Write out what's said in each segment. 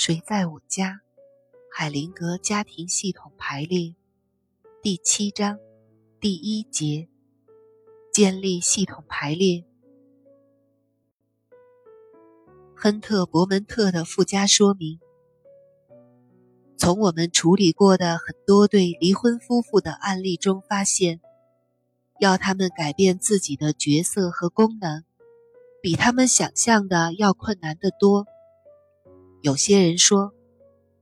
谁在我家？海灵格家庭系统排列第七章第一节：建立系统排列。亨特·伯门特的附加说明：从我们处理过的很多对离婚夫妇的案例中发现，要他们改变自己的角色和功能，比他们想象的要困难得多。有些人说，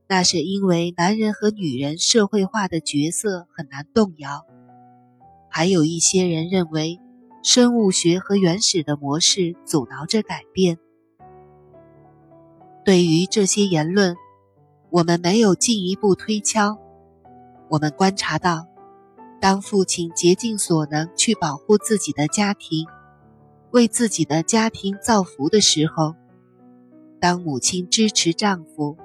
那是因为男人和女人社会化的角色很难动摇；还有一些人认为，生物学和原始的模式阻挠着改变。对于这些言论，我们没有进一步推敲。我们观察到，当父亲竭尽所能去保护自己的家庭，为自己的家庭造福的时候，当母亲支持丈夫，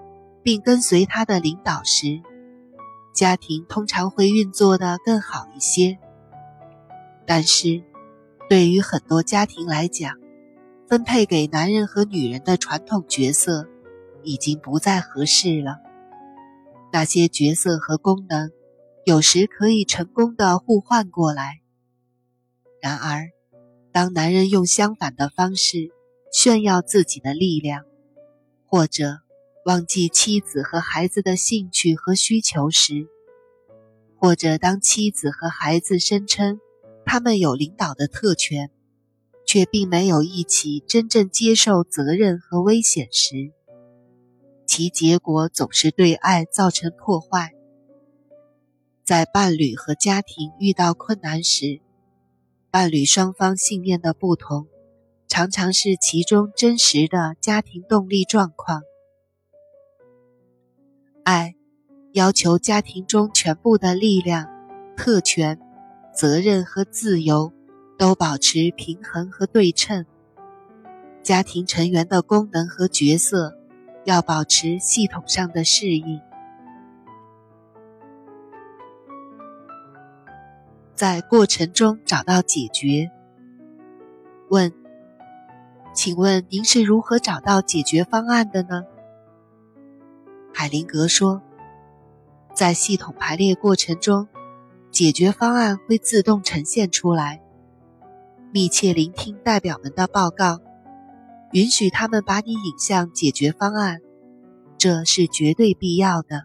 并跟随他的领导时，家庭通常会运作的更好一些。但是，对于很多家庭来讲，分配给男人和女人的传统角色已经不再合适了。那些角色和功能有时可以成功的互换过来。然而，当男人用相反的方式炫耀自己的力量，或者忘记妻子和孩子的兴趣和需求时，或者当妻子和孩子声称他们有领导的特权，却并没有一起真正接受责任和危险时，其结果总是对爱造成破坏。在伴侣和家庭遇到困难时，伴侣双方信念的不同。常常是其中真实的家庭动力状况。爱要求家庭中全部的力量、特权、责任和自由都保持平衡和对称。家庭成员的功能和角色要保持系统上的适应，在过程中找到解决。问。请问您是如何找到解决方案的呢？海灵格说，在系统排列过程中，解决方案会自动呈现出来。密切聆听代表们的报告，允许他们把你引向解决方案，这是绝对必要的。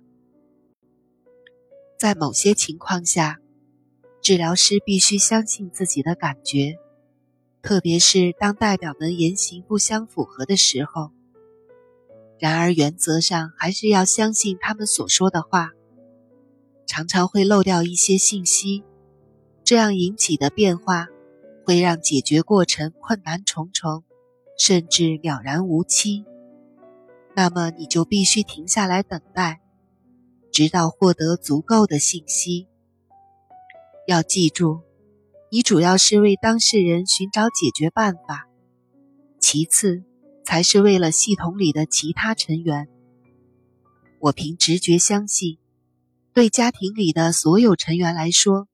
在某些情况下，治疗师必须相信自己的感觉。特别是当代表们言行不相符合的时候，然而原则上还是要相信他们所说的话。常常会漏掉一些信息，这样引起的变化会让解决过程困难重重，甚至了然无期。那么你就必须停下来等待，直到获得足够的信息。要记住。你主要是为当事人寻找解决办法，其次才是为了系统里的其他成员。我凭直觉相信，对家庭里的所有成员来说，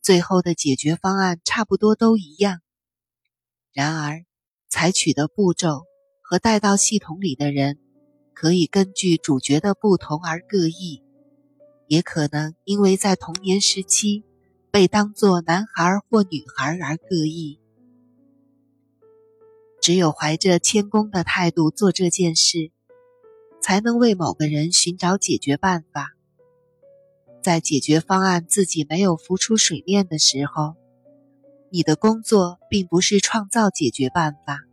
最后的解决方案差不多都一样。然而，采取的步骤和带到系统里的人，可以根据主角的不同而各异，也可能因为在童年时期。被当作男孩或女孩而各异。只有怀着谦恭的态度做这件事，才能为某个人寻找解决办法。在解决方案自己没有浮出水面的时候，你的工作并不是创造解决办法。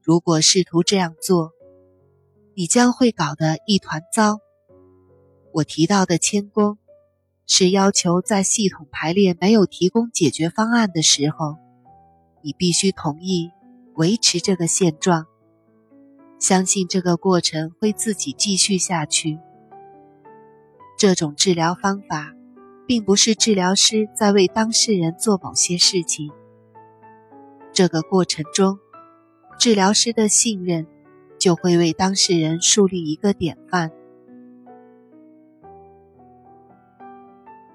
如果试图这样做，你将会搞得一团糟。我提到的谦恭。是要求在系统排列没有提供解决方案的时候，你必须同意维持这个现状，相信这个过程会自己继续下去。这种治疗方法，并不是治疗师在为当事人做某些事情。这个过程中，治疗师的信任就会为当事人树立一个典范。